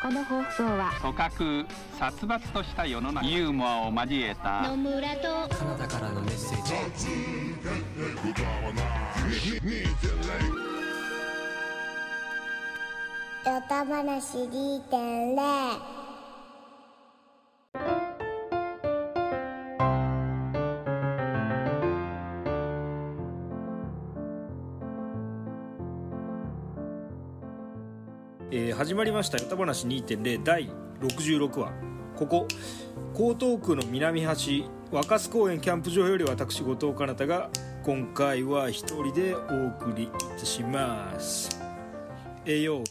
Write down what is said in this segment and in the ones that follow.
この放送は組閣殺伐とした世の中。ユーモアを交えた。野村とカナダからのメッセージ。ヨタ話2.0始まりました「歌話2.0」第66話。ここ江東区の南端若洲公園キャンプ場より私後藤かなたが今回は一人でお送りいたします。えーよ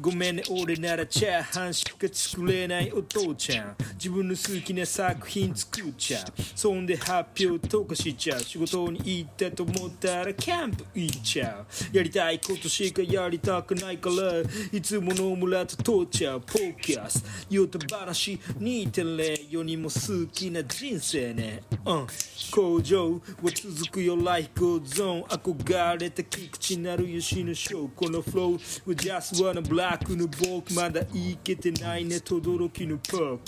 ごめんね俺ならチャーハンしか作れないお父ちゃん。自分の好きな作品作っちゃう。そんで発表とかしちゃう。仕事に行ったと思ったらキャンプ行っちゃう。やりたいことしかやりたくないからいつもの村と通っちゃう。ポーキャス。ヨタ話2.0世にも好きな人生ね。うん。工場は続くよ。Life goes on 憧れた菊池なる吉野翔このフロー We just wanna black の僕まだいけてないね。轟のパーク。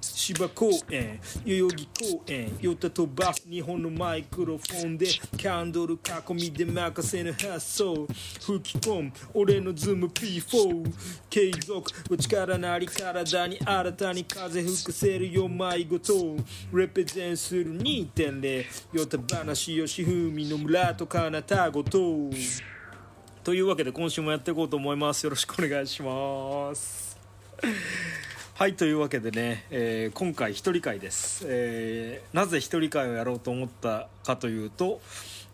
芝公園。代々木公園。ヨタ飛ばす日本のマイクロフォンで。キャンドル囲みで任せぬ発想。吹き込む俺のズーム P4 継続。は力なり体に新たに風吹かせるよ迷子と。レペゼンする2.0ヨタ話吉文の村とかなたごと。というわけで今週もやっていこうと思います。よろしくお願いします。はいというわけでね、えー今回一人会です、えーなぜ一人会をやろうと思ったかというと、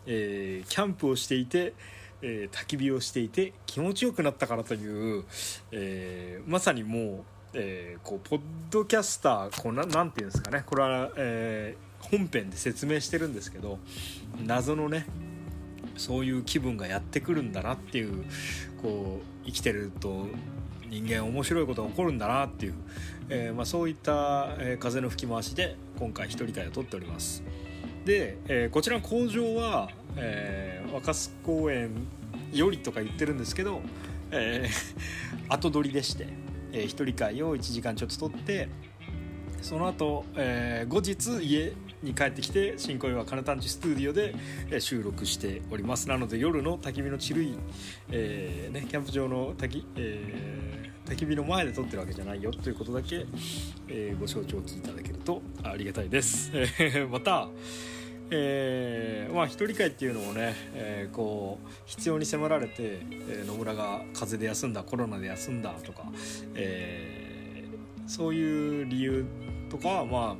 えーキャンプをしていて、えー焚き火をしていて気持ちよくなったからという、えーまさにもう、えーこうポッドキャスターこうななんていうんですかね。これは、えー本編で説明してるんですけど謎のねそういう気分がやってくるんだなっていうこう生きてると人間面白いことが起こるんだなっていう、えーまあ、そういった、えー風の吹き回しで今回一人会を撮っております。で、えーこちらの工場は、えー若洲公園よりとか言ってるんですけど、えー 後撮りでして、えー一人会を1時間ちょっと撮ってその後、えー後日家に帰ってきて新小岩カナタンチスタジオで、収録しております。なので夜の焚き火のチルい、えーね、キャンプ場の焚き、えー焚き火の前で撮ってるわけじゃないよ。ということだけ、えーご承知おきいただけるとありがたいです、またえーまあ一人会っていうのもね、えーこう必要に迫られて、えー野村が風邪で休んだコロナで休んだとか、えーそういう理由とかはま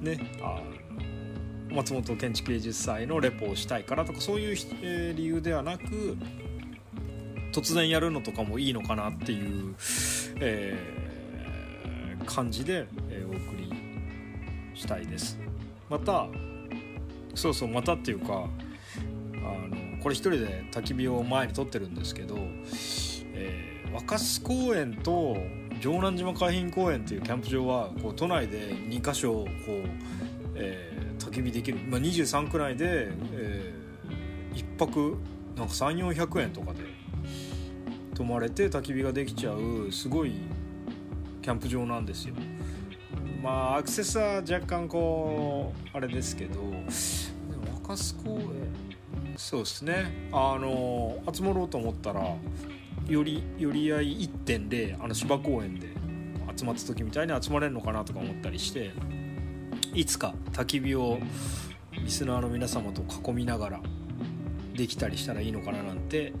あねあ松本建築芸術祭のレポをしたいからとかそういう、理由ではなく突然やるのとかもいいのかなっていう、えー感じで、えお送りしたいです。またそうそうまたっていうかあのこれ一人で焚き火を前に撮ってるんですけど、えー若洲公園と城南島海浜公園っていうキャンプ場はこう都内で2か所こう、えー焚き火できる、まあ、23区内で、え1泊なんか3400円とかで泊まれて焚き火ができちゃうすごいキャンプ場なんですよ。まあアクセスは若干こうあれですけど若洲公園。そうですね。あの集まろうと思ったらより寄り合い1.0あの芝公園で集まった時みたいに集まれるのかなとか思ったりして。いつか焚き火をリスナーの皆様と囲みながらできたりしたらいいのかななんて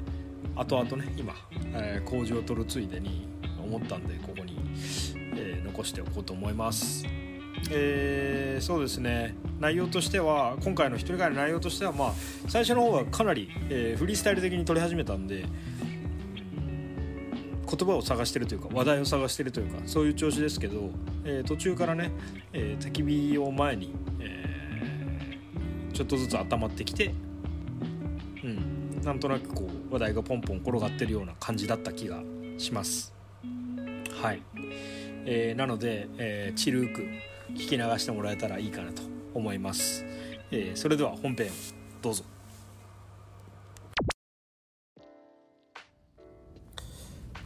後々ね今、えー工事を取るついでに思ったんでここに、えー残しておこうと思います。えーそうですね内容としては今回の一人会の内容としてはまあ最初の方はかなり、えーフリースタイル的に撮り始めたんで言葉を探してるというか話題を探してるというかそういう調子ですけど、えー途中からね、えー焚き火を前に、えーちょっとずつ温まってきて、うん、なんとなくこう話題がポンポン転がってるような感じだった気がします。はい、えーなので、えーチルーク聞き流してもらえたらいいかなと思います、えーそれでは本編どうぞ。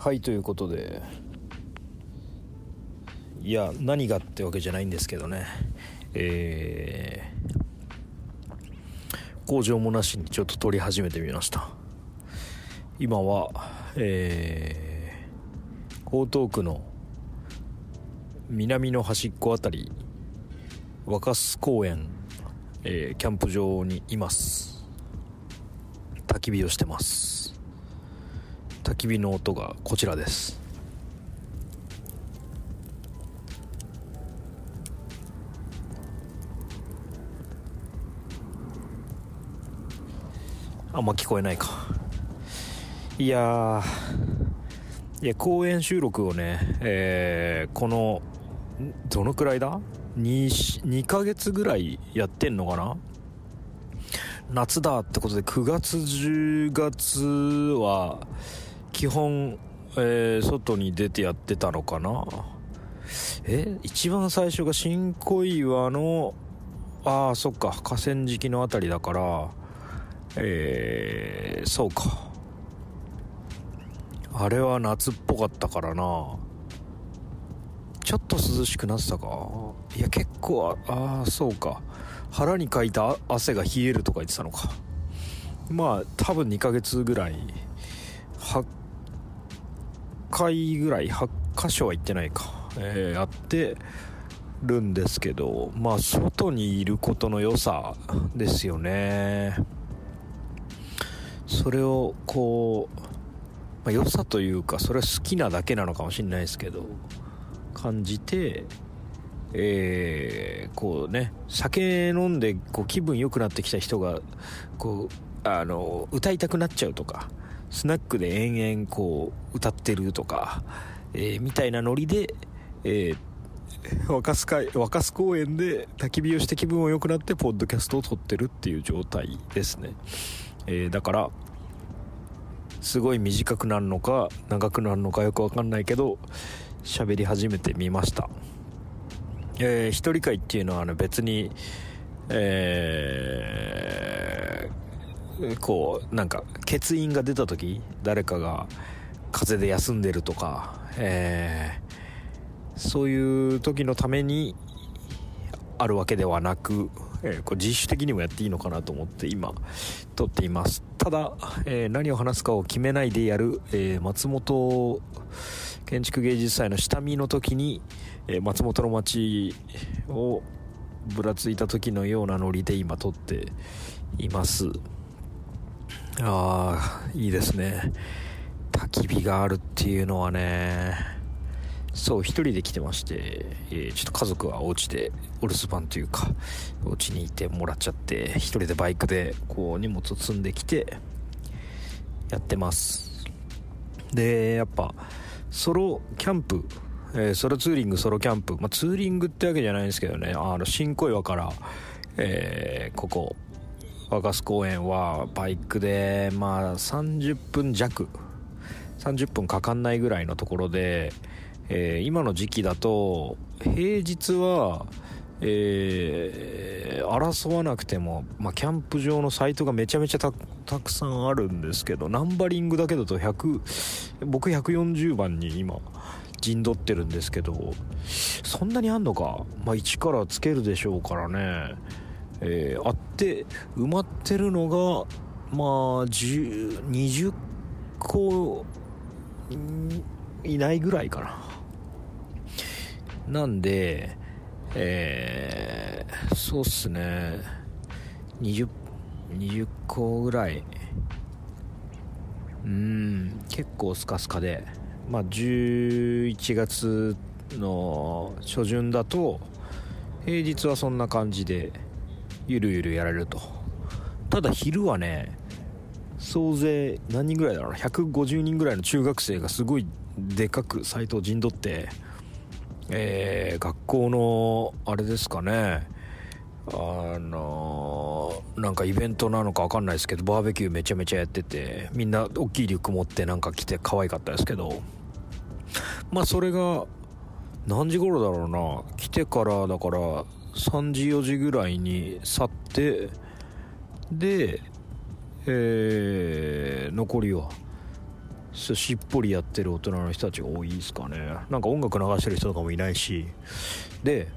はいということで。いや何がってわけじゃないんですけどね。えー、工場もなしにちょっと撮り始めてみました。今はえー、江東区の南の端っこあたり若洲公園、えー、キャンプ場にいます。焚き火をしてます。焚き火の音がこちらです。あんま聞こえないか。いやいや公演収録をね、えー、このどのくらいだ？2, 2ヶ月ぐらいやってんのかな？夏だってことで9月10月は基本、えー、外に出てやってたのかな？え一番最初が新小岩のああそっか河川敷の辺りだからえー、そうか。あれは夏っぽかったからな。ちょっと涼しくなってたか？いや結構ああそうか。腹にかいた汗が冷えるとか言ってたのか。まあ多分2ヶ月ぐらい8回ぐらい8箇所は行ってないか。えー、やってるんですけどまあ外にいることの良さですよね。それをこう、まあ、良さというかそれは好きなだけなのかもしれないですけど感じてえー、こうね酒飲んでこう気分良くなってきた人がこうあの歌いたくなっちゃうとかスナックで延々こう歌ってるとか、えー、みたいなノリで、えー、若洲会若洲公園で焚き火をして気分を良くなってポッドキャストを撮ってるっていう状態ですね、えー、だからすごい短くなるのか長くなるのかよく分かんないけど喋り始めてみました。えー、一人会っていうのはあの別にえー、こうなんか欠員が出た時誰かが風邪で休んでるとか、えー、そういう時のためにあるわけではなく、えー、これ自主的にもやっていいのかなと思って今撮っています。ただ、えー、何を話すかを決めないでやる、えー、松本建築芸術祭の下見の時に、えー、松本の街をぶらついた時のようなノリで今撮っています。ああいいですね。焚き火があるっていうのはね。そう一人で来てまして、えー、ちょっと家族はお家でお留守番というかお家にいてもらっちゃって一人でバイクでこう荷物を積んできてやってます。でやっぱソロキャンプ、えー、ソロツーリングソロキャンプ、まあ、ツーリングってわけじゃないんですけどね。あの新小岩から、えー、ここ若洲公園はバイクでまあ30分弱。30分かかんないぐらいのところで、えー、今の時期だと平日はえー、争わなくても、まあ、キャンプ場のサイトがめちゃめちゃたくさんあるんですけどナンバリングだけだと100僕140番に今陣取ってるんですけどそんなにあんのか、まあ、1からつけるでしょうからね、えー、あって埋まってるのがまあ20個いないぐらいかな。なんでえー、そうっすね。20 20個ぐらい。うん結構スカスカで。まあ11月の初旬だと平日はそんな感じでゆるゆるやれると。ただ昼はね総勢何人ぐらいだろうな。150人ぐらいの中学生がすごいでかくサイトを陣取ってえー、学校のあれですかね。あのー、なんかイベントなのか分かんないですけどバーベキューめちゃめちゃやっててみんな大きいリュック持ってなんか来て可愛かったですけどまあそれが何時頃だろうな。来てからだから3時4時ぐらいに去ってでえー、残りはしっぽりやってる大人の人たちが多いですかね。なんか音楽流してる人とかもいないし。で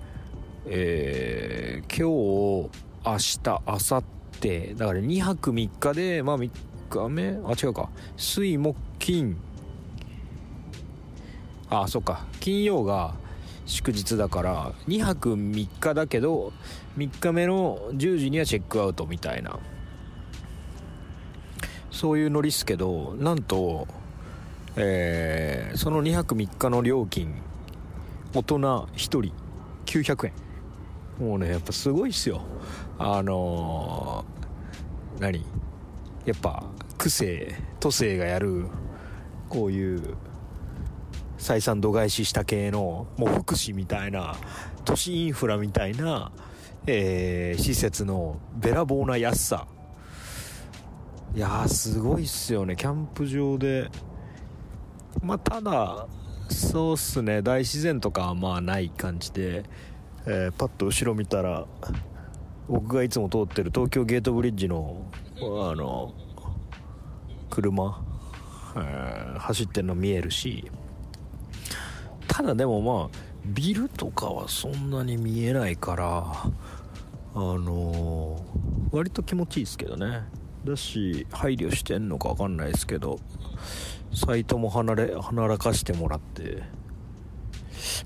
えー今日明日明後日。だから2泊3日でまあ3日目？あ違うか。水木金。あそっか。金曜が祝日だから2泊3日だけど3日目の10時にはチェックアウトみたいな。そういうノリっすけどなんと、えーその2泊3日の料金大人1人900円。もうねやっぱすごいっすよ。あのー何？やっぱ区政都政がやるこういう採算度外視した系のもう福祉みたいな都市インフラみたいな、えー施設のべらぼうな安さ。いやーすごいっすよね。キャンプ場で。まあただそうっすね。大自然とかはまあない感じで、えーパッと後ろ見たら僕がいつも通ってる東京ゲートブリッジのあの車、えー走ってるの見えるしただでもまあビルとかはそんなに見えないからあのー割と気持ちいいですけどね。だし配慮してんのか分かんないですけどサイトも離れ離らかしてもらって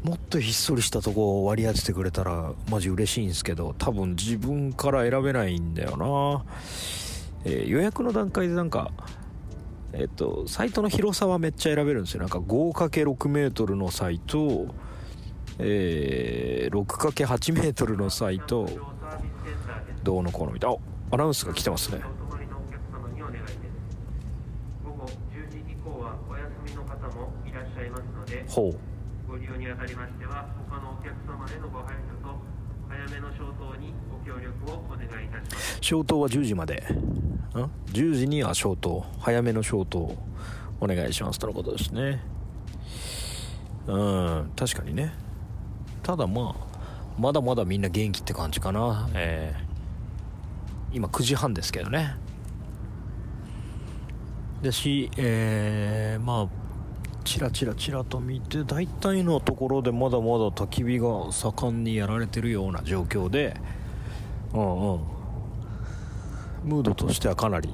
もっとひっそりしたとこを割り当ててくれたらマジ嬉しいんですけど多分自分から選べないんだよな、えー予約の段階でなんかえっとサイトの広さはめっちゃ選べるんですよ。なんか 5×6 メートルのサイトえー 6×8 メートルのサイトどうのこうのみたいな。あアナウンスが来てますね。お泊まりのお客様にお願いです午後10時以降はお休みの方もいらっしゃいますのでほう。ご利用にあたりましては他のお客様へのご配慮と早めの消灯にご協力をお願いいたします。消灯は10時まで。ん10時には消灯。早めの消灯お願いしますとのことですね。うん。確かにね。ただまあまだまだみんな元気って感じかな。えー今9時半ですけどね。だしえーまあチラチラチラと見て大体のところでまだまだ焚き火が盛んにやられてるような状況で。うんうんムードとしてはかなり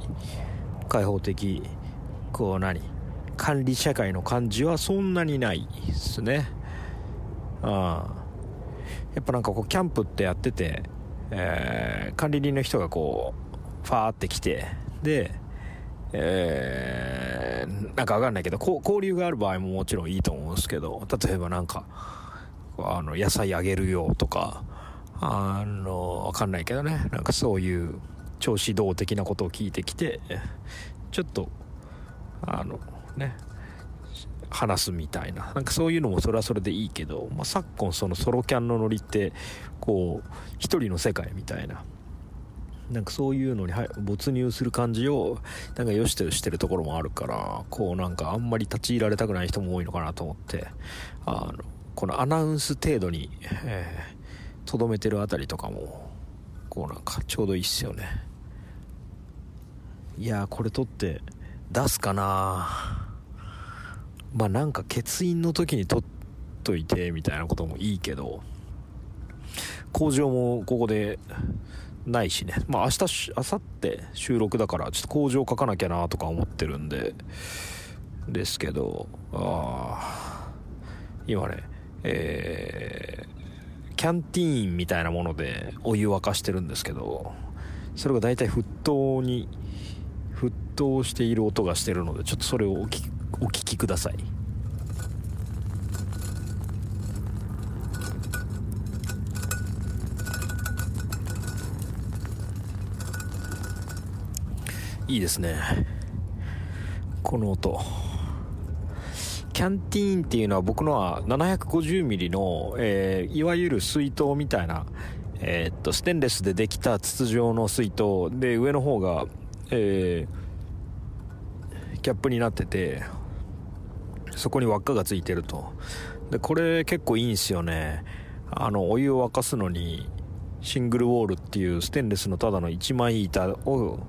開放的こう何管理社会の感じはそんなにないですね。あやっぱなんかこうキャンプってやってて、えー管理人の人がこうファーって来てでえーなんかわかんないけど交流がある場合ももちろんいいと思うんですけど例えばなんかあの野菜あげるよとかあのわかんないけどね。なんかそういう調子道的なことを聞いてきてちょっとあのね話すみたいな。なんかそういうのもそれはそれでいいけど、まあ、昨今そのソロキャンのノリってこう一人の世界みたいな。なんかそういうのに没入する感じをなんか良しとしてるところもあるからこうなんかあんまり立ち入られたくない人も多いのかなと思ってあのこのアナウンス程度にとど、めてるあたりとかもこうなんかちょうどいいっすよね。いやこれ撮って出すかな。まあなんか欠員の時に撮っといてみたいなこともいいけど工場もここでないしね。まあ明日し明後日収録だからちょっと工場書かなきゃなとか思ってるんでですけどああ今ねえーキャンティーンみたいなものでお湯沸かしてるんですけどそれが大体沸騰に沸騰している音がしてるのでちょっとそれをお聞きお聞きください。いいですね。この音。キャンティーンっていうのは僕のは 750mm の、えーいわゆる水筒みたいな、えーっとステンレスでできた筒状の水筒で上の方が、えーキャップになっててそこに輪っかがついてると。でこれ結構いいんすよね。あのお湯を沸かすのにシングルウォールっていうステンレスのただの一枚板を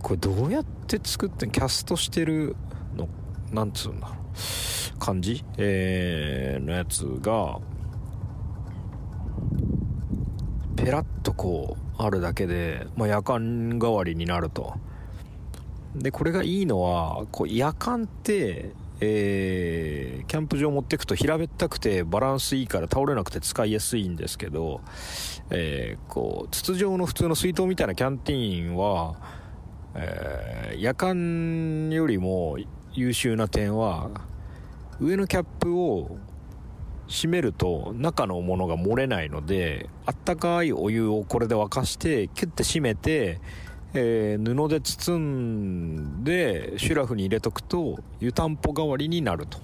これどうやって作ってキャストしてるのなんつうんだろう感じ、えーのやつがペラッとこうあるだけで、まあ、夜間代わりになると。でこれがいいのはこう夜間ってえーキャンプ場持ってくと平べったくてバランスいいから倒れなくて使いやすいんですけど、えーこう筒状の普通の水筒みたいなキャンティーンは、えー夜間よりも優秀な点は上のキャップを閉めると中のものが漏れないのであったかいお湯をこれで沸かしてキュッて閉めて、えー布で包んでシュラフに入れとくと湯たんぽ代わりになると。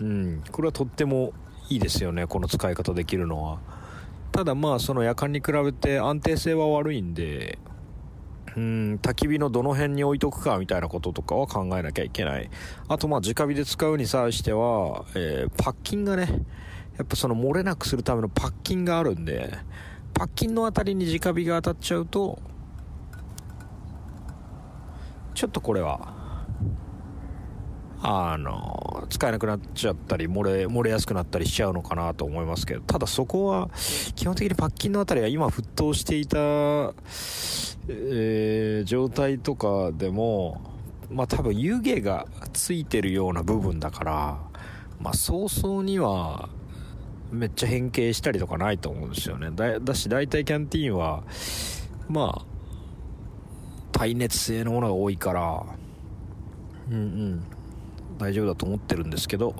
うんこれはとってもいいですよねこの使い方できるのは。ただまあその夜間に比べて安定性は悪いんでうん焚き火のどの辺に置いとくかみたいなこととかは考えなきゃいけない。あとまあ直火で使うに際しては、えーパッキンがねやっぱその漏れなくするためのパッキンがあるんでパッキンのあたりに直火が当たっちゃうとちょっとこれはあの使えなくなっちゃったり漏れ漏れやすくなったりしちゃうのかなと思いますけどただそこは基本的にパッキンのあたりは今沸騰していた、えー状態とかでもまあ多分湯気がついてるような部分だからまあ早々にはめっちゃ変形したりとかないと思うんですよね。だだし大体キャンティーンはまあ耐熱性のものが多いから。うんうん。大丈夫だと思ってるんですけど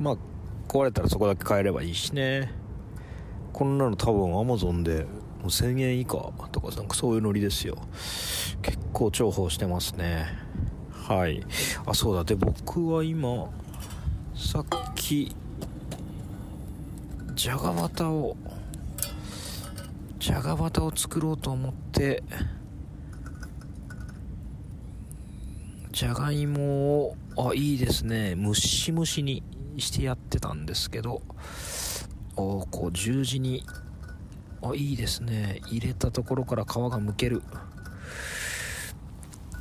まあ壊れたらそこだけ変えればいいしね。こんなの多分 Amazon でもう1000円以下とかなんかそういうノリですよ。結構重宝してますね。はい。あそうだ。で僕は今さっきじゃがバタをじゃがバタを作ろうと思ってじゃがいもをあいいですね。ムシムシにしてやってたんですけど。おこう十字に。あいいですね。入れたところから皮がむける。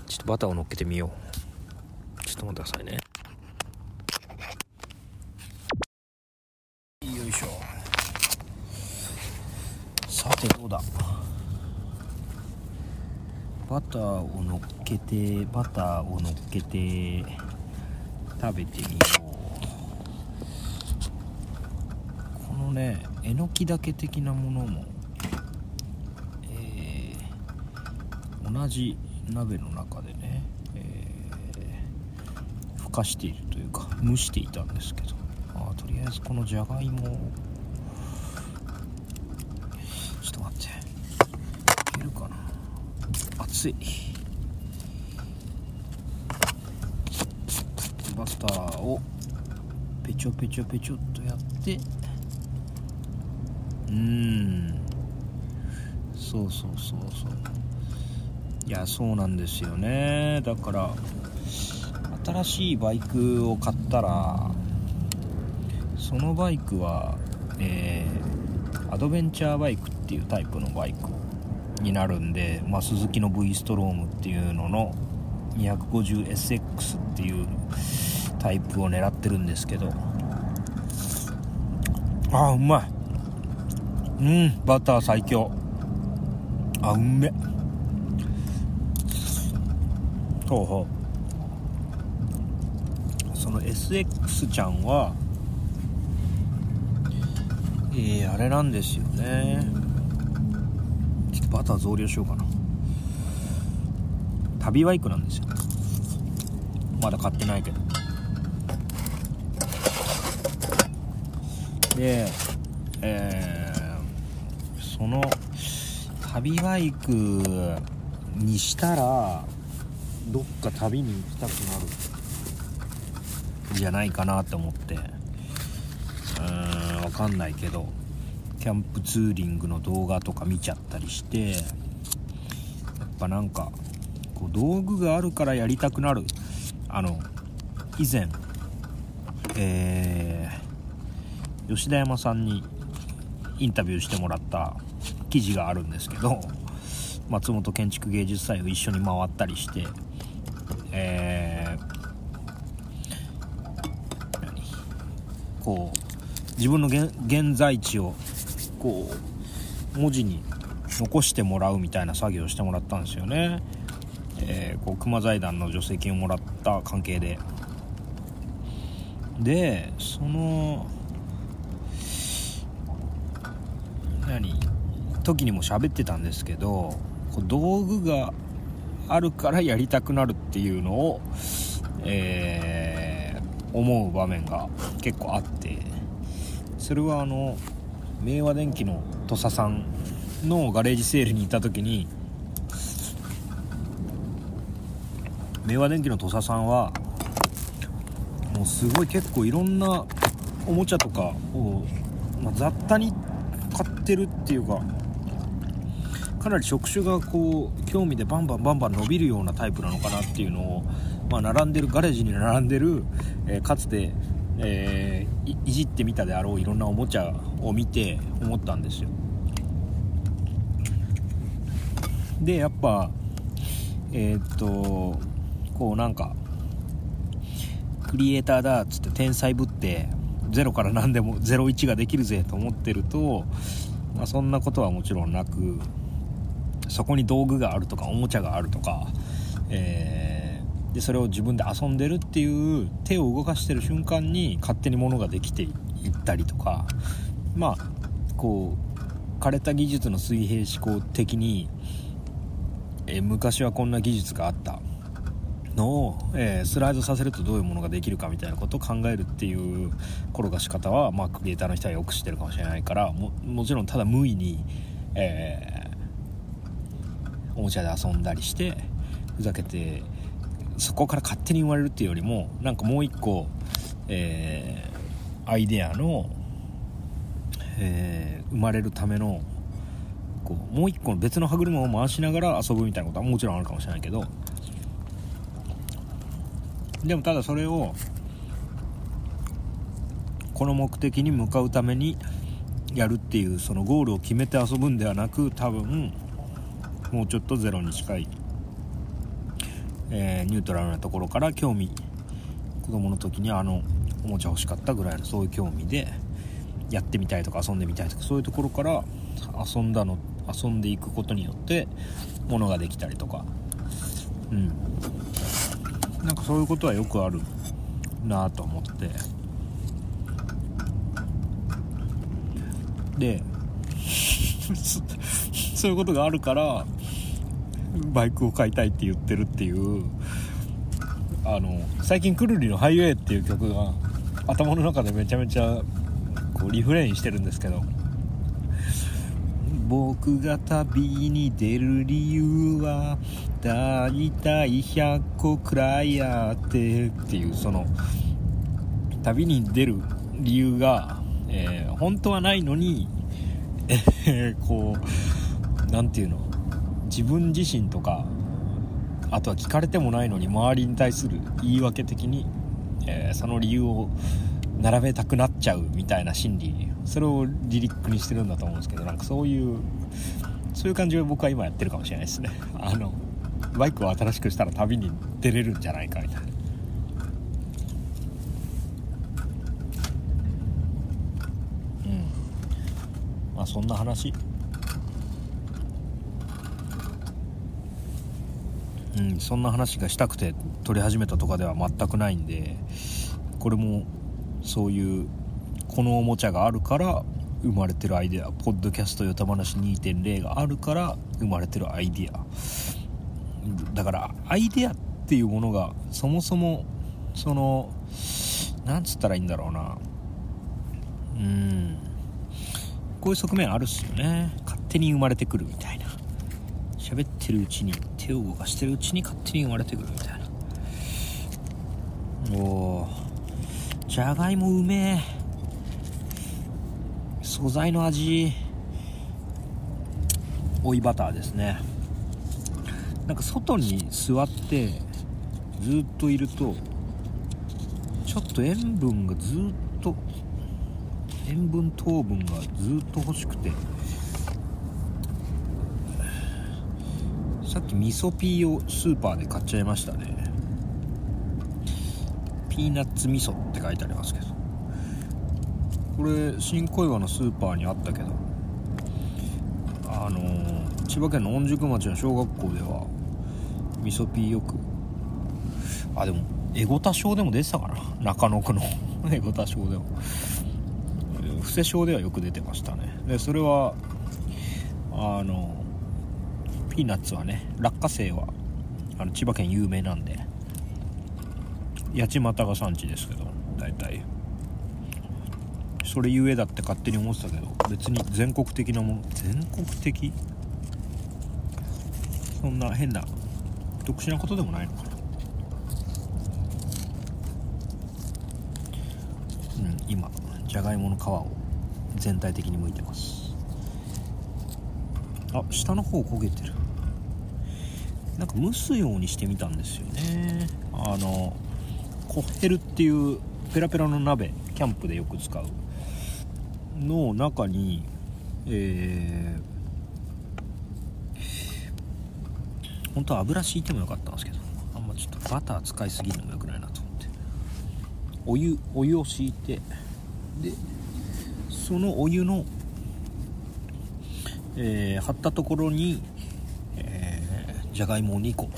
ちょっとバターを乗っけてみよう。ちょっと待ってくださいね。よいしょ。さてどうだ。バターを乗っけてバターを乗っけて。食べてみよう。このねえのきだけ的なものも、えー同じ鍋の中でね、えーふかしているというか蒸していたんですけどあとりあえずこのじゃがいもちょっと待って。いけるかな。熱い。バスターをペチョペチョペチョっとやって。うーん。そうそうそうそう。いやそうなんですよね。だから新しいバイクを買ったらそのバイクはえーアドベンチャーバイクっていうタイプのバイクになるんで、まあ、スズキの V ストロームっていうのの 250SX っていうタイプを狙ってるんですけど。あーうまい。うんバター最強。あうめほうほう。その SX ちゃんはえー、あれなんですよね。ちょっとバター増量しようかな。旅バイクなんですよ。まだ買ってないけど。でえーその旅バイクにしたらどっか旅に行きたくなる。んじゃないかなと思って。うーんわかんないけどキャンプツーリングの動画とか見ちゃったりしてやっぱなんかこう道具があるからやりたくなる。あの以前えー吉田山さんにインタビューしてもらった記事があるんですけど 松本建築芸術祭を一緒に回ったりして、えー、こう自分の現在地をこう文字に残してもらうみたいな作業をしてもらったんですよね。えー、こう熊財団の助成金をもらった関係ででその時にも喋ってたんですけど道具があるからやりたくなるっていうのを、えー、思う場面が結構あってそれはあの明和電機の土佐さんのガレージセールに行った時に明和電機の土佐さんはもうすごい結構いろんなおもちゃとかを、まあ、雑多に買ってるっていうかかなり職種がこう興味でバンバンバンバン伸びるようなタイプなのかなっていうのを、まあ、並んでるガレージに並んでる、えー、かつて、えー、いじってみたであろういろんなおもちゃを見て思ったんですよ。でやっぱえー、っとこうなんかクリエイターだっつって天才ぶって0から何でも01ができるぜと思ってると、まあ、そんなことはもちろんなくそこに道具があるとかおもちゃがあるとか、えー、でそれを自分で遊んでるっていう手を動かしてる瞬間に勝手に物ができていったりとかまあこう枯れた技術の水平思考的に、えー、昔はこんな技術があった。のを、えー、スライドさせるとどういうものができるかみたいなことを考えるっていう転がし方は、まあ、クリエイターの人はよく知ってるかもしれないからもちろんただ無意に、え、おもちゃで遊んだりしてふざけてそこから勝手に生まれるっていうよりもなんかもう一個、えー、アイデアの、えー、生まれるためのこうもう一個の別の歯車を回しながら遊ぶみたいなことはもちろんあるかもしれないけどでもただそれをこの目的に向かうためにやるっていうそのゴールを決めて遊ぶんではなく多分もうちょっとゼロに近い、えー、ニュートラルなところから興味子供の時にあのおもちゃ欲しかったぐらいのそういう興味でやってみたいとか遊んでみたいとかそういうところから遊んだの遊んでいくことによってものができたりとか。うん。なんかそういうことはよくあるなと思って。で そういうことがあるからバイクを買いたいって言ってるっていうあの最近くるりの「ハイウェイ」っていう曲が頭の中でめちゃめちゃこうリフレインしてるんですけど僕が旅に出る理由はだいたい100個くらいあってっていうその旅に出る理由が、えー、本当はないのに、えー、こう何て言うの？自分自身とかあとは聞かれてもないのに周りに対する言い訳的に、えー、その理由を並べたくなっちゃうみたいな心理それをリリックにしてるんだと思うんですけどなんかそういうそういう感じを僕は今やってるかもしれないですね。あのバイクを新しくしたら旅に出れるんじゃないかみたいな。うん。まあそんな話。うんそんな話がしたくて撮り始めたとかでは全くないんでこれもそういうこのおもちゃがあるから生まれてるアイデアポッドキャストよた話2.0があるから生まれてるアイデア。だからアイデアっていうものがそもそもそのなんつったらいいんだろうな。うん。こういう側面あるっすよね。勝手に生まれてくるみたいな。喋ってるうちに。手を動かしてるうちに勝手に生まれてくるみたいな。おじゃがいもうめえ。素材の味。追いバターですね。なんか外に座ってずっといるとちょっと塩分がずっと塩分糖分がずっと欲しくて。さっき味噌ピーをスーパーで買っちゃいましたね。ピーナッツ味噌って書いてありますけど。これ新小岩のスーパーにあったけどあのー千葉県の御宿町の小学校では味噌ピーよくあでもエゴタ賞でも出てたかな。中野区のエゴタ賞でも。布施賞ではよく出てましたね。でそれはあのピーナッツはね落花生はあの千葉県有名なんで八街が産地ですけど大体。それゆえだって勝手に思ってたけど別に全国的なもの全国的？そんな変な特殊なことでもないのかな。うん今じゃがいもの皮を全体的に剥いてます。あ下の方焦げてる。なんか蒸すようにしてみたんですよね。あのコッヘルっていうペラペラの鍋キャンプでよく使うの中にえー、本当は油敷いてもよかったんですけどあんまちょっとバター使いすぎるのもよくないなと思って。お湯お湯を敷いてでそのお湯の、えー張ったところに、じゃがいも2個。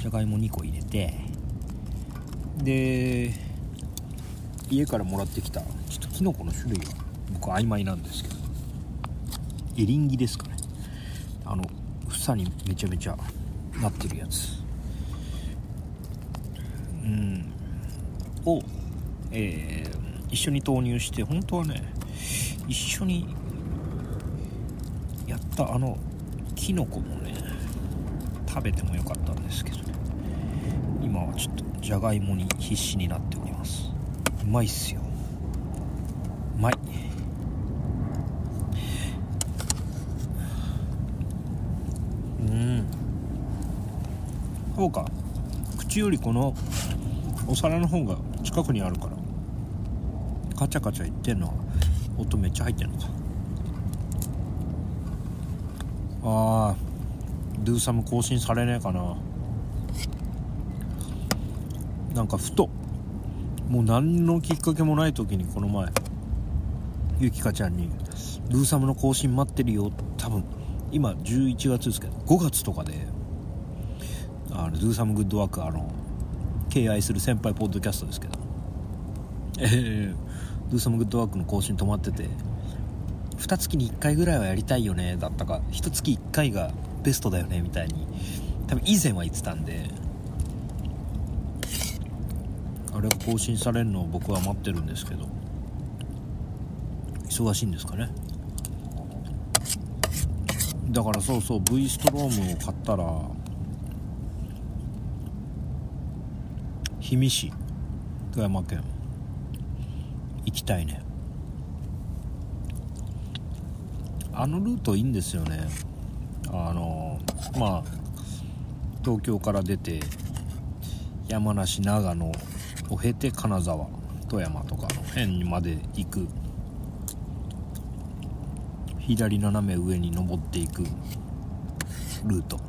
じゃがいも2個入れてで家からもらってきたちょっとキノコの種類は僕曖昧なんですけどエリンギですかね。あの房にめちゃめちゃなってるやつ。うん。を、えー一緒に投入して本当はね一緒にやったあのキノコもね食べてもよかったんですけどね。今はちょっとじゃがいもに必死になっております。うまいっすよ。うまい。うん。そうか。口よりこのお皿の方が近くにあるからカチャカチャ言ってんのは音めっちゃ入ってんのか。あー。ドゥーサム更新されねえかな。なんかふともう何のきっかけもない時にこの前ゆきかちゃんに「ドゥーサムの更新待ってるよ」多分今11月ですけど5月とかであのドゥーサムグッドワークあの敬愛する先輩ポッドキャストですけどええー、ドゥーサムグッドワークの更新止まってて2月に1回ぐらいはやりたいよねだったか1月1回がベストだよねみたいに。多分以前は言ってたんで。あれが更新されるのを僕は待ってるんですけど。忙しいんですかね。だからそうそう V ストロームを買ったら氷見市富山県。行きたいね。あのルートいいんですよね。あのまあ東京から出て山梨長野を経て金沢富山とかの辺にまで行く。左斜め上に登っていく。ルート。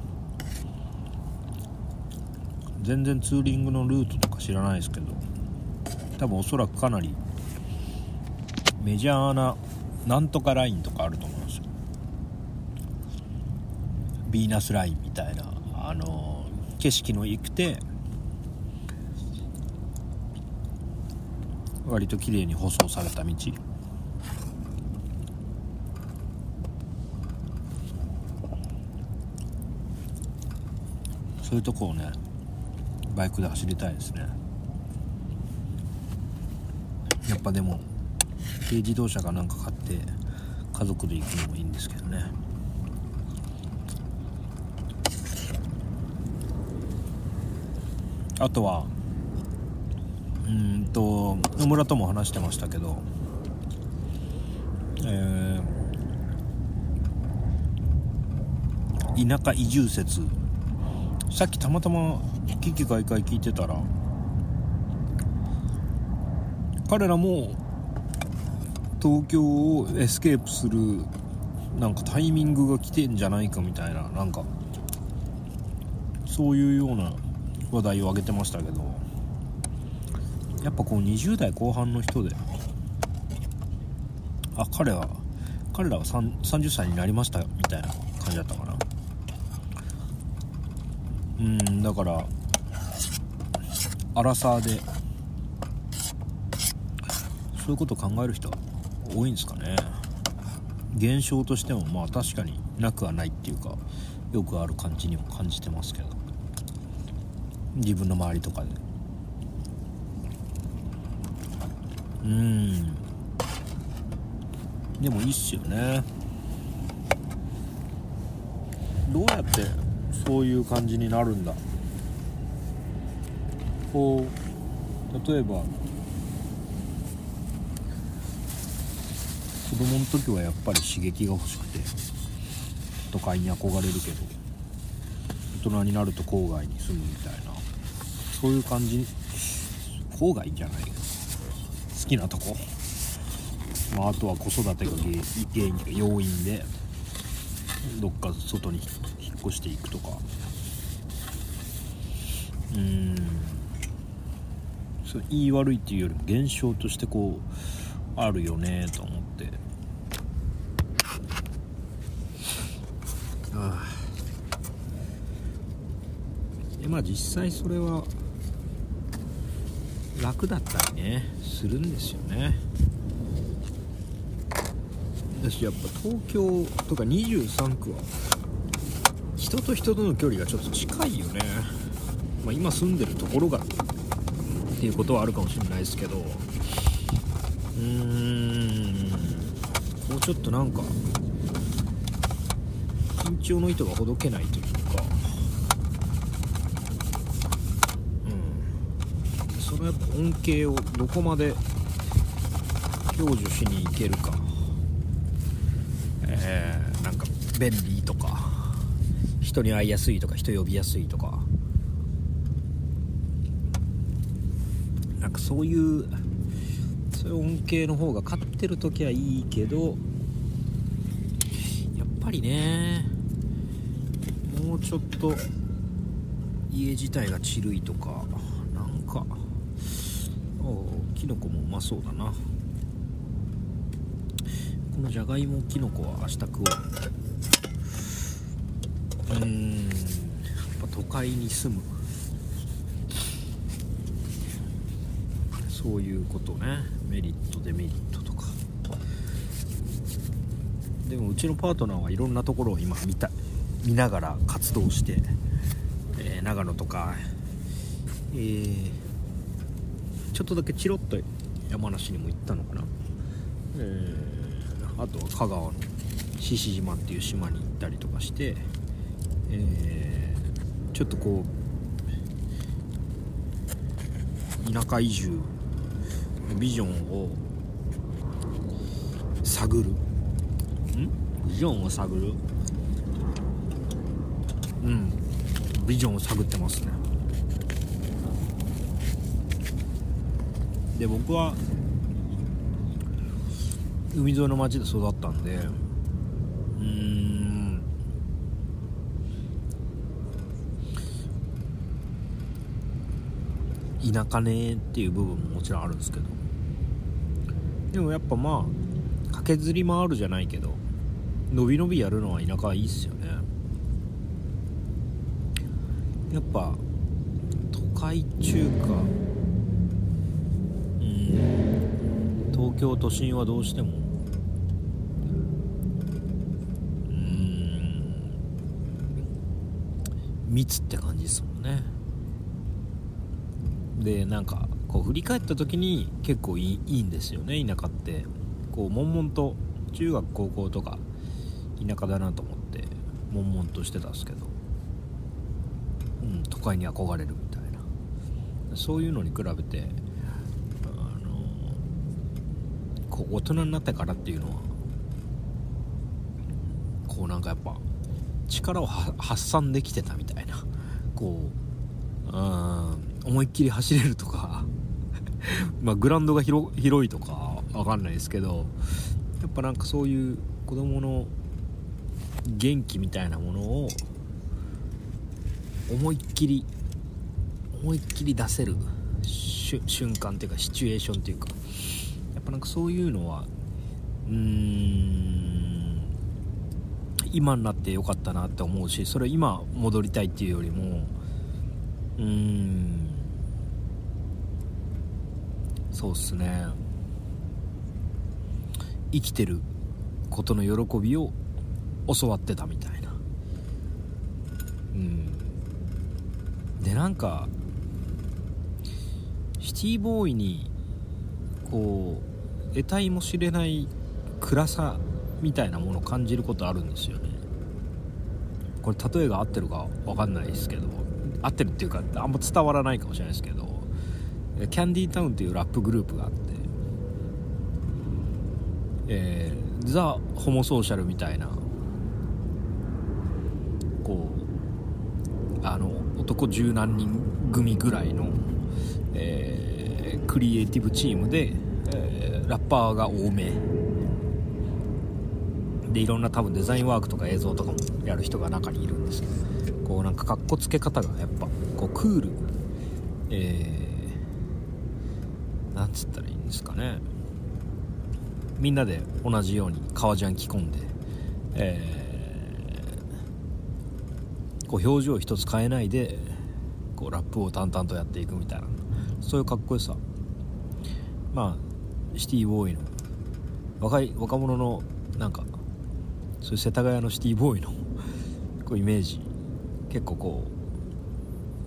全然ツーリングのルートとか知らないですけど多分おそらくかなりメジャーななんとかラインとかあると思うんですよ。ヴィーナスラインみたいなあの景色の良くて割と綺麗に舗装された道。そういうとこをねバイクで走りたいですね。やっぱでも軽自動車かなんか買って家族で行くのもいいんですけどね。あとはうんと野村とも話してましたけどえー田舎移住説。さっきたまたま奇奇怪怪聞いてたら彼らも東京をエスケープするなんかタイミングが来てんじゃないかみたいななんかそういうような話題を挙げてましたけどやっぱこう20代後半の人であ彼は彼らは30歳になりましたみたいな感じだったかな。うんだからアラサーでそういうことを考える人は多いんですかね。現象としてもまあ確かになくはないっていうかよくある感じにも感じてますけど。自分の周りとかで。うん。でもいいっすよね。どうやってそういう感じになるんだ？こう例えば子供の時はやっぱり刺激が欲しくて都会に憧れるけど大人になると郊外に住むみたいな。そういう感じ。郊外じゃない。好きなとこ、まあ、あとは子育てが原因とか要因でどっか外に引っ越していくとか。うん。そう言い悪いっていうよりも現象としてこうあるよねと思って。ああまあ実際それは楽だったりねするんですよね。だしやっぱ東京とか23区は人と人との距離がちょっと近いよね、まあ、今住んでるところがっていうことはあるかもしれないですけど。うーん。こうちょっとなんか緊張の糸がほどけないというかうんそのやっぱ恩恵をどこまで享受しに行けるか。えー、なんか便利とか人に会いやすいとか人呼びやすいとか。なんかそういうそういう恩恵の方が勝ってる時はいいけどやっぱりねもうちょっと家自体がチルいとかなんかおキノコもうまそうだな。このじゃがいもきのこは明日食おう。うんやっぱ都会に住む。そういうことね。メリットデメリットとか。でもうちのパートナーはいろんなところを今見た見ながら活動して、えー長野とか、えーちょっとだけチロッと山梨にも行ったのかな、えーあとは香川の獅子島っていう島に行ったりとかして、えーちょっとこう田舎移住ビジョンを探る。ん？ビジョンを探る。うん。ビジョンを探ってますねで僕は海沿いの町で育ったんでうん。田舎ねっていう部分ももちろんあるんですけど。でもやっぱまあ駆けずり回るじゃないけど伸び伸びやるのは田舎はいいっすよね。やっぱ都会中か京都心はどうしても。うん。密って感じですもんね。でなんかこう振り返った時に結構いいいいんですよね田舎って。こう悶々と中学高校とか田舎だなと思って悶々としてたんですけど、うん、都会に憧れるみたいな。そういうのに比べてあのこう大人になってからっていうのはこうなんかやっぱ力を発散できてたみたいな。こううん思いっきり走れるとか まあグラウンドが広いとかわかんないですけどやっぱなんかそういう子供の元気みたいなものを思いっきり思いっきり出せる瞬間っていうかシチュエーションっていうか。っぱなんかそういうのはうーん今になってよかったなって思うしそれ今戻りたいっていうよりもうーんそうっすね。生きてることの喜びを教わってたみたいな。うん。でなんかシティボーイにこう得体も知れない暗さみたいなものを感じることあるんですよね。これ例えが合ってるか分かんないですけど合ってるっていうかあんま伝わらないかもしれないですけどキャンディータウンっていうラップグループがあってえーザ・ホモソーシャルみたいなこうあの男十何人組ぐらいの、えークリエイティブチームで、ラッパーが多め。でいろんな多分デザインワークとか映像とかもやる人が中にいるんですけどこうなんかかっこつけ方がやっぱこうクール。えーなんつったらいいんですかね。みんなで同じように革ジャン着込んで、えーこう表情一つ変えないでこうラップを淡々とやっていくみたいなそういうかっこよさ。まあシティボーイの若い若者のなんかそういう世田谷のシティボーイのこうイメージ。結構こ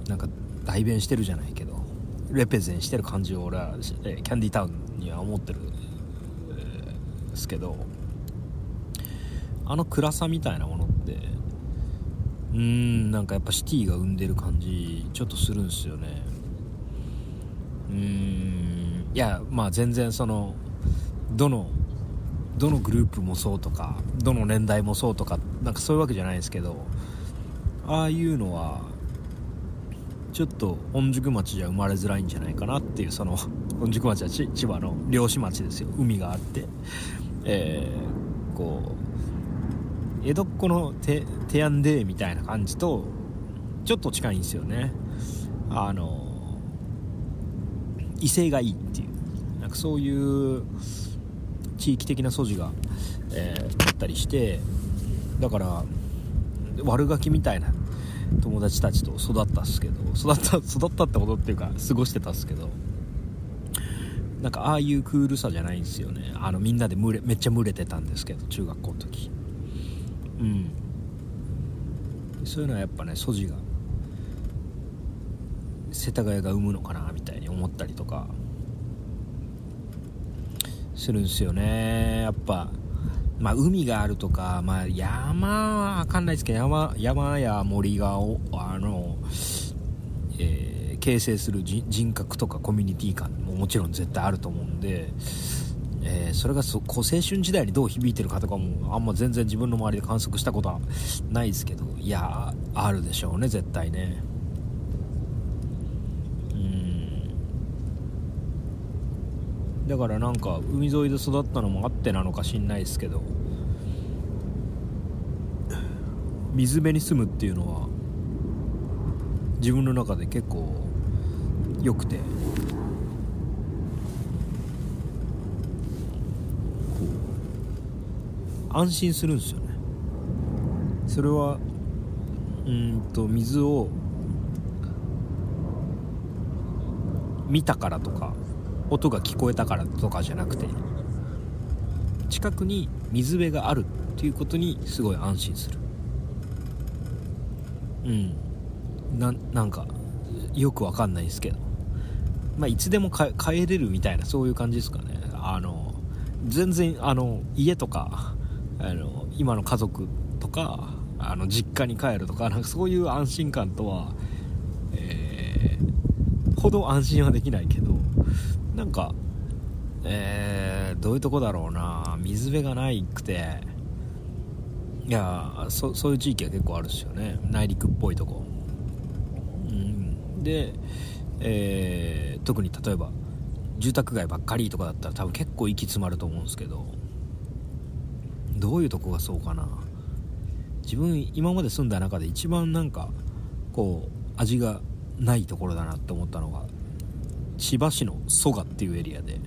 うなんか代弁してるじゃないけどレペゼンしてる感じを俺はキャンディタウンには思ってるえーですけどあの暗さみたいなものってうーんなんかやっぱシティが生んでる感じちょっとするんですよね。うーん。いやまあ全然そのどのどのグループもそうとかどの年代もそうとかなんかそういうわけじゃないですけどああいうのはちょっと御宿町じゃ生まれづらいんじゃないかなっていうその御宿町は千葉の漁師町ですよ。海があって。えーこう江戸っ子のテテアンデーみたいな感じとちょっと近いんですよね。あの威勢がいいっていう。なんかそういう地域的な素地が、えーあったりしてだから悪ガキみたいな友達たちと育ったっすけど育った育ったってことっていうか過ごしてたっすけどなんかああいうクールさじゃないんですよね。あのみんなで群れめっちゃ群れてたんですけど中学校の時。うん。そういうのはやっぱね素地が世田谷が生むのかなみたいに思ったりとか。するんですよね。やっぱまあ海があるとか、まあ、山は分かんないですけど山山や森がおあの、えー形成する人人格とかコミュニティ感ももちろん絶対あると思うんで、えーそれがそこ青春時代にどう響いてるかとかもあんま全然自分の周りで観測したことはないですけどいやあるでしょうね絶対ねうんだからなんか海沿いで育ったのもあってなのか知んないですけど水辺に住むっていうのは自分の中で結構良くて安心するんですよね。それはうんと水を見たからとか音が聞こえたからとかじゃなくて近くに水辺があるっていうことにすごい安心する。うん。ななんかよくわかんないですけど。まあいつでも帰れるみたいなそういう感じですかね。あの全然あの家とかあの今の家族とかあの実家に帰るとかなんかそういう安心感とは、えーほど安心はできないけど。なんかえーどういうとこだろうな。水辺がないくて。いやそそういう地域は結構あるんですよね。内陸っぽいとこ、うん、で、えー特に例えば住宅街ばっかりとかだったら多分結構息詰まると思うんですけど。どういうとこがそうかな。自分今まで住んだ中で一番なんかこう味がないところだなって思ったのが千葉市の蘇我っていうエリアで。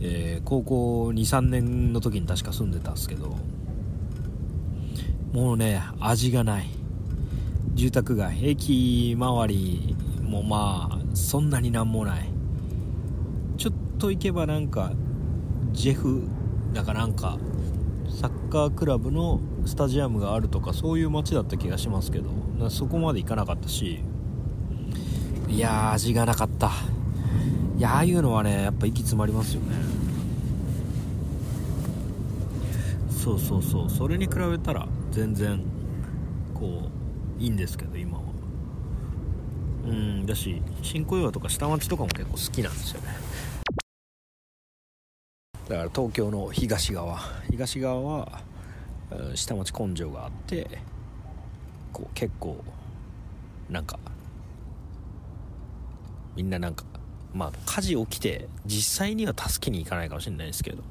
えー高校23年の時に確か住んでたんですけど。もうね味がない。住宅街駅周りもまあそんなになんもない。ちょっと行けばなんかジェフだかなんかサッカークラブのスタジアムがあるとかそういう街だった気がしますけど。そこまで行かなかったし。いや味がなかった。いやああいうのはねやっぱ息詰まりますよね。そうそうそう。それに比べたら全然こういいんですけど今は。うんだし新小岩とか下町とかも結構好きなんですよね。だから東京の東側。東側は下町根性があってこう結構なんかみんななんかまあ火事起きて実際には助けに行かないかもしれないですけど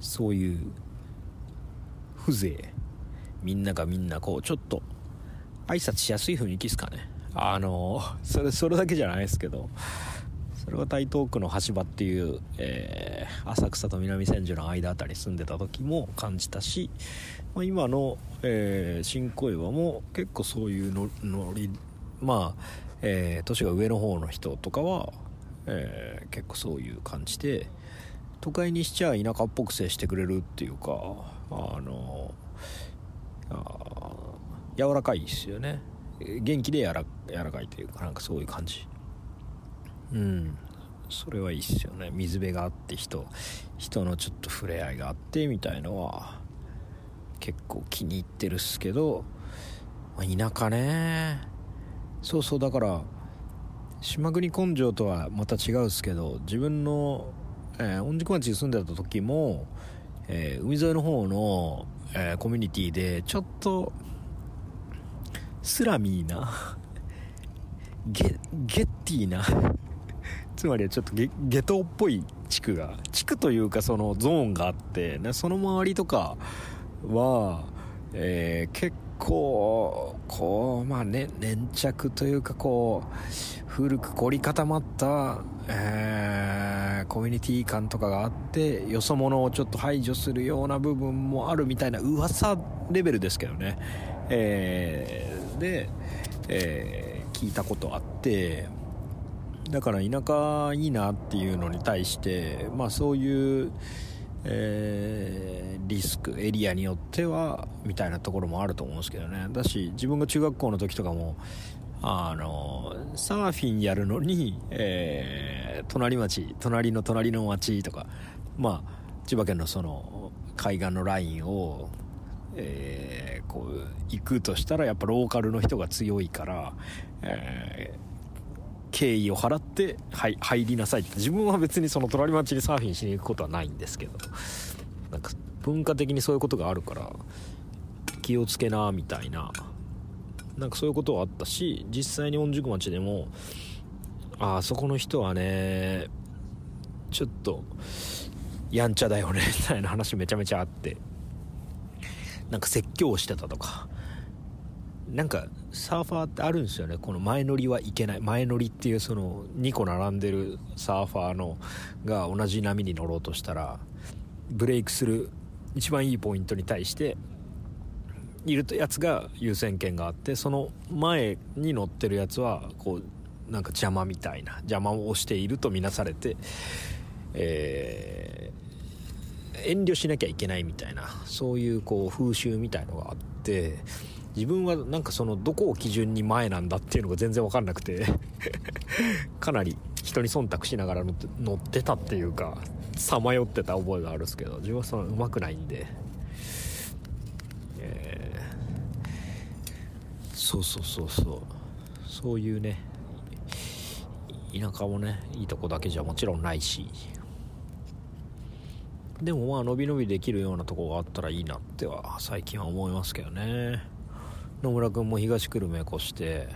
そういう風情。みんながみんなこうちょっと挨拶しやすい雰囲気ですかね。あのそれそれだけじゃないですけどそれは台東区の橋場っていう、えー浅草と南千住の間あたり住んでた時も感じたし、まあ、今の、えー新小岩も結構そういうのノリまあ、えー年が上の方の人とかは、えー結構そういう感じで都会にしちゃ田舎っぽく接してくれるっていうかあのあ柔らかいですよね。元気でやら柔らかいというかなんかそういう感じ。うん。それはいいっすよね。水辺があって人人のちょっと触れ合いがあってみたいのは結構気に入ってるっすけど、田舎ね。そうそうだから島国根性とはまた違うっすけど自分の、えー御宿町に住んでた時も、えー海沿いの方の、えーコミュニティでちょっとスラミーなゲゲッティーなつまりちょっとゲゲトっぽい地区が地区というかそのゾーンがあって、ね、その周りとかは、えー結構こうまあね粘着というかこう古く凝り固まった、えーコミュニティ感とかがあってよそ者をちょっと排除するような部分もあるみたいな噂レベルですけどね、えーで、えー聞いたことあってだから田舎いいなっていうのに対してまあそういう、えーリスクエリアによってはみたいなところもあると思うんですけどね。だし自分が中学校の時とかもあのサーフィンやるのに、えー隣町隣の隣の町とかまあ千葉県のその海岸のラインをえーこう行くとしたらやっぱローカルの人が強いから、えー敬意を払って、はい、入りなさい。自分は別にその隣町にサーフィンしに行くことはないんですけど。なんか文化的にそういうことがあるから気をつけなみたいな。なんかそういうことはあったし実際に御宿町でもああそこの人はねちょっとやんちゃだよねみたいな話めちゃめちゃあって。なんか説教をしてたとか。なんかサーファーってあるんですよね。この前乗りはいけない。前乗りっていうその2個並んでるサーファーのが同じ波に乗ろうとしたらブレイクする一番いいポイントに対しているやつが優先権があってその前に乗ってるやつはこうなんか邪魔みたいな。邪魔をしているとみなされて、えー遠慮しなきゃいけないみたいな。そういうこう風習みたいのがあって自分はなんかそのどこを基準に前なんだっていうのが全然分かんなくて かなり人に忖度しながら乗って乗ってたっていうかさまよってた覚えがあるんですけど自分はそのうまくないんで、えーそうそうそうそう。そういうね田舎もねいいとこだけじゃもちろんないし。でもまあ伸び伸びできるようなとこがあったらいいなっては最近は思いますけどね。野村君も東久留米越して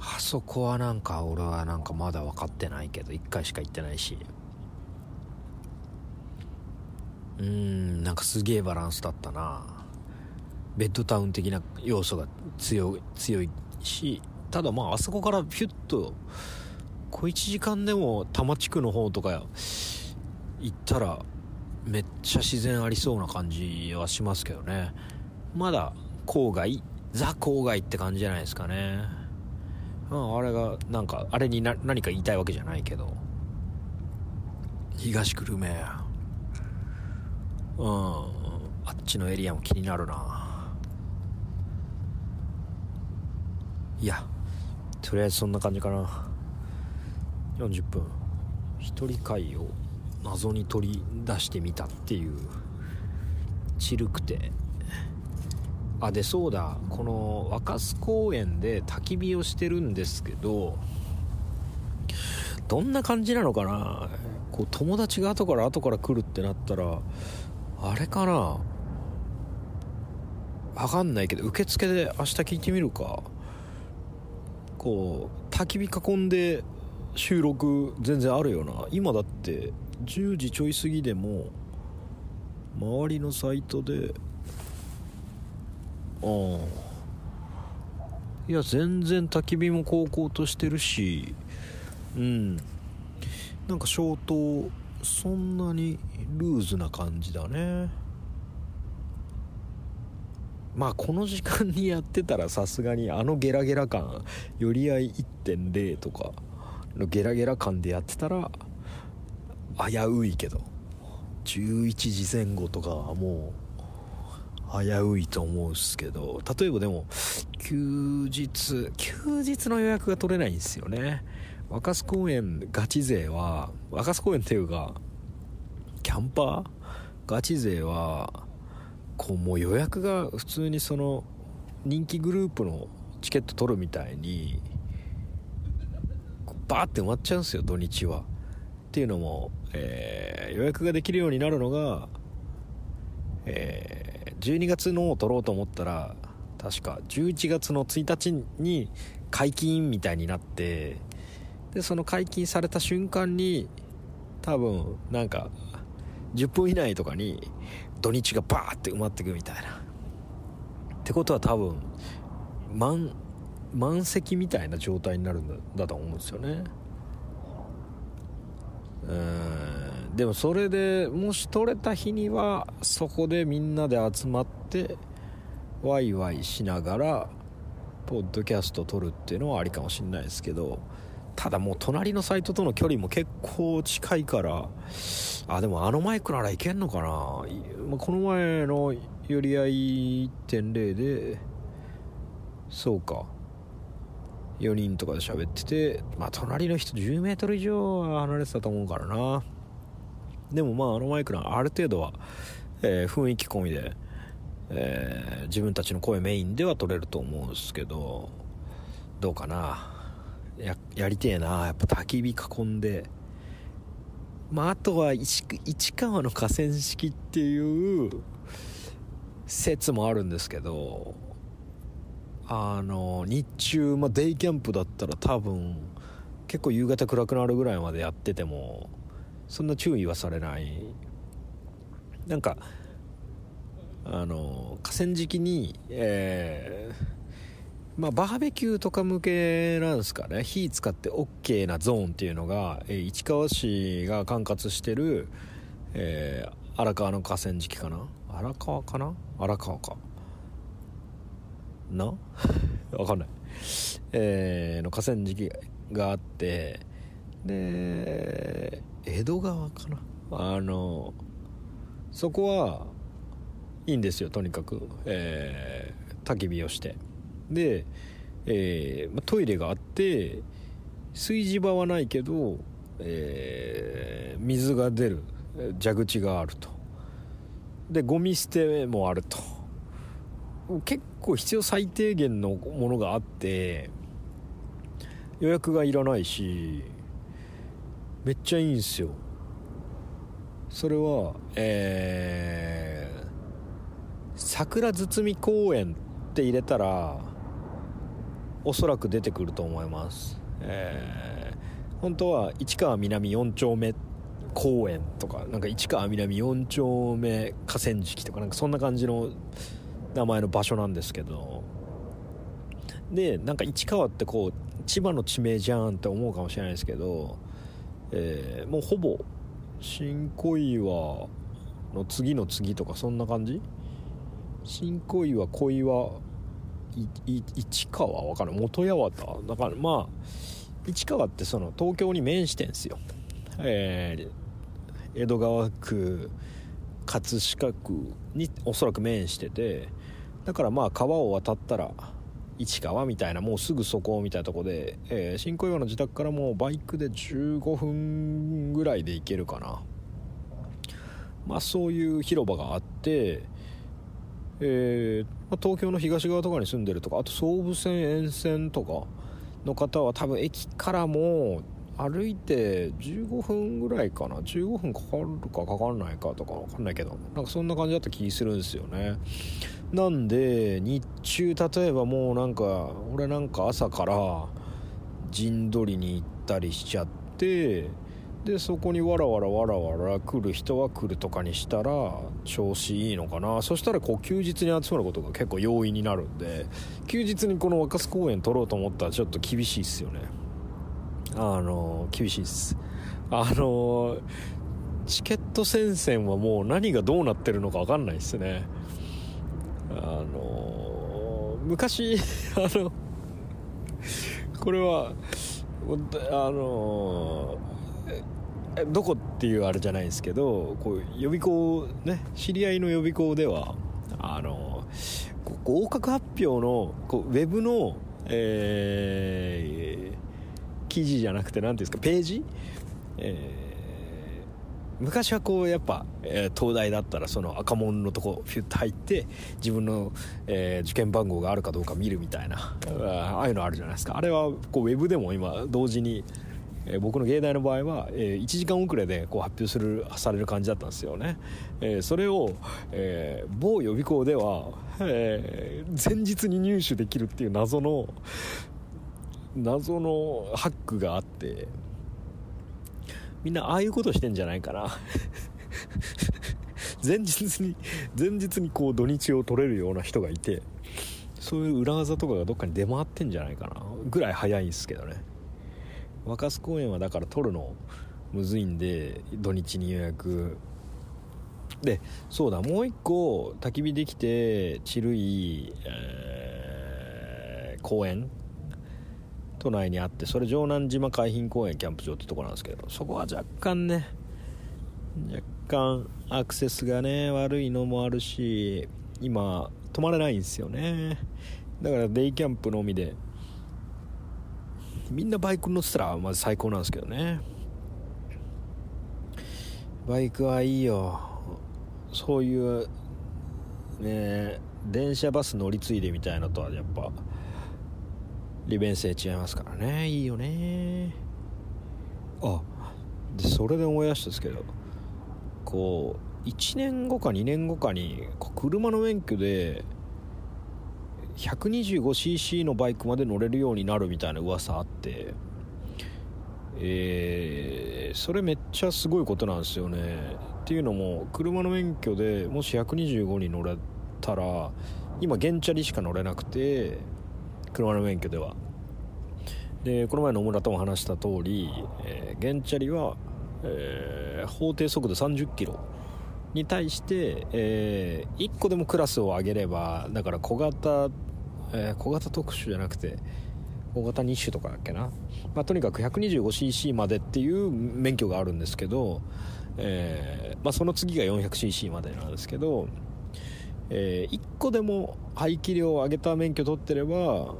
あそこはなんか俺はなんかまだ分かってないけど1回しか行ってないし。うーんなんかすげえバランスだったな。ベッドタウン的な要素が強い強いしただまああそこからピュッと小1時間でも多摩地区の方とか行ったらめっちゃ自然ありそうな感じはしますけどね。まだ郊外ザ郊外って感じじゃないですかね。うんあれがなんかあれにな何か言いたいわけじゃないけど。東久留米うん。あっちのエリアも気になるな。いやとりあえずそんな感じかな。40分。一人会を謎に取り出してみたっていう。チルくてあでそうだ。この若洲公園で焚き火をしてるんですけどどんな感じなのかな？こう友達が後から後から来るってなったらあれかな？わかんないけど受付で明日聞いてみるか。こう焚き火囲んで収録全然あるよな。今だって10時ちょい過ぎでも周りのサイトでいや全然焚き火も高校としてるしうん。なんか消灯そんなにルーズな感じだね。まあこの時間にやってたらさすがにあのゲラゲラ感寄り合い1.0とかのゲラゲラ感でやってたら危ういけど。11時前後とかはもう危ういと思うっすけど例えばでも休日休日の予約が取れないんですよね。若洲公園ガチ勢は若洲公園っていうかキャンパー？ガチ勢はこうもう予約が普通にその人気グループのチケット取るみたいにバーって埋まっちゃうんですよ土日は。っていうのも、えー予約ができるようになるのが、えー12月のを取ろうと思ったら確か11月の1日に解禁みたいになってでその解禁された瞬間に多分なんか10分以内とかに土日がバーって埋まってくみたいな。ってことは多分満満席みたいな状態になるんだだと思うんですよね。うん。でもそれでもし取れた日にはそこでみんなで集まってワイワイしながらポッドキャスト撮るっていうのはありかもしれないですけどただもう隣のサイトとの距離も結構近いからあでもあのマイクならいけんのかな。まあこの前の寄り合い1.0でそうか。4人とかで喋っててまあ隣の人 10m 以上は離れてたと思うからな。でもまああのマイクならある程度は、えー雰囲気込みで、えー自分たちの声メインでは撮れると思うんですけどどうかな。ややりてえな。やっぱ焚き火囲んで。まああとは市市川の河川敷っていう説もあるんですけどあの日中、まあ、デイキャンプだったら多分結構夕方暗くなるぐらいまでやっててもそんな注意はされない。なんかあの河川敷にえーまあ、バーベキューとか向けなんですかね。火使って OK なゾーンっていうのが、えー市川市が管轄してる、えー荒川の河川敷かな？荒川かな？荒川か。な？わかんない、えーの河川敷があってで江戸川かな？あのそこはいいんですよとにかく、えー焚き火をして。で、えートイレがあって炊事場はないけど、えー水が出る蛇口があると。でゴミ捨てもあると。結構必要最低限のものがあって予約がいらないしめっちゃいいんすよ。それはえー桜堤公園って入れたらおそらく出てくると思います。えー本当は市川南4丁目公園とかなんか市川南4丁目河川敷とかなんかそんな感じの名前の場所なんですけど。でなんか市川ってこう千葉の地名じゃんって思うかもしれないですけど、えーもうほぼ新小岩の次の次とかそんな感じ？新小岩小岩市川わかんない元八幡だからまあ市川ってその東京に面してんすよ。えー江戸川区葛飾区におそらく面しててだからまあ川を渡ったら市川みたいなもうすぐそこみたいなとこで、えー新小岩の自宅からもうバイクで15分ぐらいで行けるかな。まあそういう広場があってえーまあ東京の東側とかに住んでるとかあと総武線沿線とかの方は多分駅からも歩いて15分ぐらいかな。15分かかるかかかんないかとかわかんないけどなんかそんな感じだった気するんですよね。なんで日中例えばもうなんか俺なんか朝から陣取りに行ったりしちゃってでそこにわらわらわらわら来る人は来るとかにしたら調子いいのかな。そしたらこう休日に集まることが結構容易になるんで休日にこの若洲公園取ろうと思ったらちょっと厳しいっすよね。あの厳しいっす。あのチケット戦線はもう何がどうなってるのか分かんないっすね。あの昔 あのこれはあのえどこっていうあれじゃないですけどこう予備校ね知り合いの予備校ではあの合格発表のこうウェブの、えー記事じゃなくて何ていうんですかページ、えー昔はこうやっぱ、えー東大だったらその赤門のとこフュッと入って自分の、えー受験番号があるかどうか見るみたいなああいうのあるじゃないですか。あれはこうウェブでも今同時に、えー僕の芸大の場合は、え1時間遅れでこう発表するされる感じだったんですよね、えーそれを、えー某予備校では、えー前日に入手できるっていう謎の謎のハックがあってみんなああいうことしてんじゃないかな。前日に前日にこう土日を取れるような人がいてそういう裏技とかがどっかに出回ってんじゃないかな。ぐらい早いんですけどね。若洲公園はだから取るのむずいんで土日に予約。でそうだもう一個焚き火できてチルい、えー公園都内にあってそれ城南島海浜公園キャンプ場ってとこなんですけどそこは若干ね若干アクセスがね悪いのもあるし今泊まれないんですよね。だからデイキャンプのみでみんなバイク乗ってたらまず最高なんですけどね。バイクはいいよ。そういうね電車バス乗り継いでみたいなとはやっぱ利便性違いますからね。いいよね。あでそれで思い出したんですけどこう1年後か2年後かにこう車の免許で 125cc のバイクまで乗れるようになるみたいな噂あってえーそれめっちゃすごいことなんですよね。っていうのも車の免許でもし125に乗れたら今原チャリしか乗れなくて車の免許では。でこの前の野村とも話した通り、えー原チャリは、えー法定速度30キロに対して、え1個でもクラスを上げればだから小型、えー小型特殊じゃなくて大型2種とかだっけな、まあ、とにかく 125cc までっていう免許があるんですけど、えーまあ、その次が 400cc までなんですけど、え1個でも排気量を上げた免許取ってれば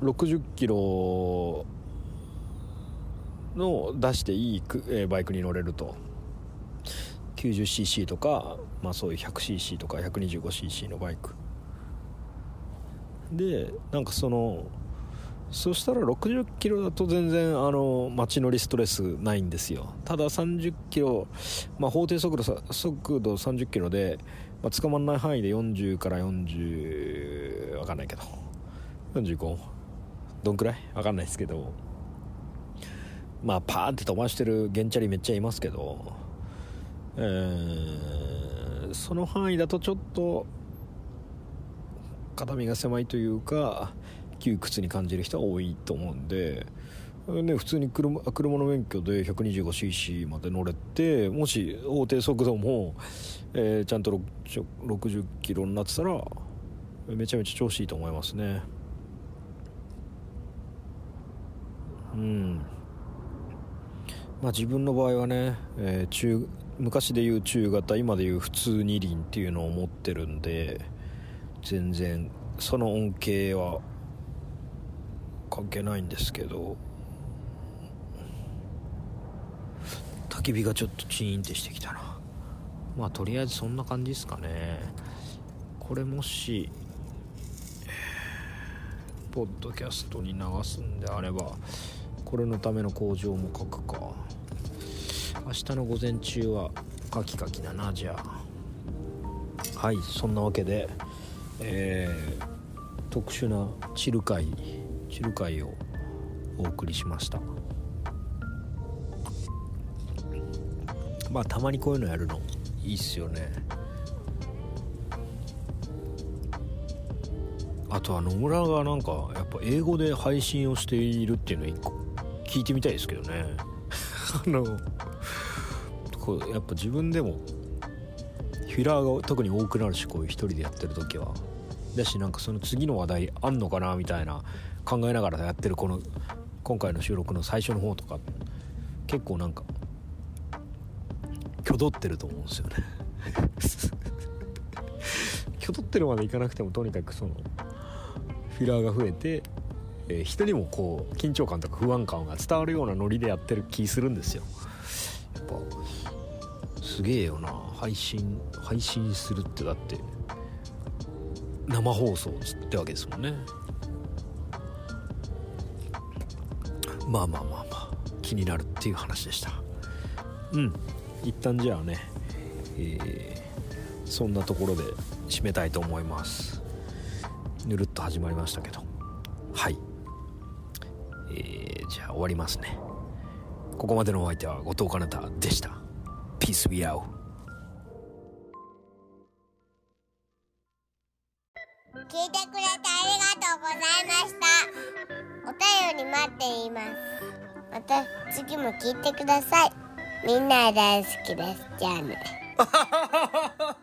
60キロの出していい、えーバイクに乗れると。90cc とか、まあ、そういう 100cc とか 125cc のバイク。でなんかそのそしたら60キロだと全然あの街乗りストレスないんですよ。ただ30キロ、まあ、法定速度速度30キロで、まあ、捕まらない範囲で40から40わかんないけど。45どんくらい？わかんないですけど。まあパーって飛ばしてる原チャリめっちゃいますけど。えーその範囲だとちょっと肩身が狭いというか窮屈に感じる人は多いと思うんで。ね、普通に車車の免許で 125cc まで乗れてもし法定速度も、えーちゃんと60キロになってたらめちゃめちゃ調子いいと思いますね。うん。まあ自分の場合はね、えー中昔でいう中型今でいう普通二輪っていうのを持ってるんで全然その恩恵は関係ないんですけど焚き火がちょっとチーンってしてきたな。まあとりあえずそんな感じですかね。これもしポッドキャストに流すんであればこれのための工場も書くか。明日の午前中はカキカキだなじゃ。あはいそんなわけでえー特殊なチル会チル会をお送りしました。まあたまにこういうのやるの。いいっすよね。あとは野村がなんかやっぱ英語で配信をしているっていうの一個聞いてみたいですけどね。あのこうやっぱ自分でもフィラーが特に多くなるしこういう一人でやってる時は。だしなんかその次の話題あんのかなみたいな考えながらやってるこの今回の収録の最初の方とか結構なんか挙動ってると思うんですよね。挙動ってるまでいかなくてもとにかくそのフィラーが増えて、えー人にもこう緊張感とか不安感が伝わるようなノリでやってる気するんですよ。やっぱすげえよな。配信配信するってだって生放送ってわけですもんね。まあまあまあまあ気になるっていう話でした。うん。一旦じゃあね、えーそんなところで締めたいと思います。ぬるっと始まりましたけど。はい。えーじゃあ終わりますね。ここまでのお相手は後藤かなたでした。ピースビアウ聞いてくれてありがとうございました。お便り待っています。また次も聞いてください。みんな大好きです。じゃあね。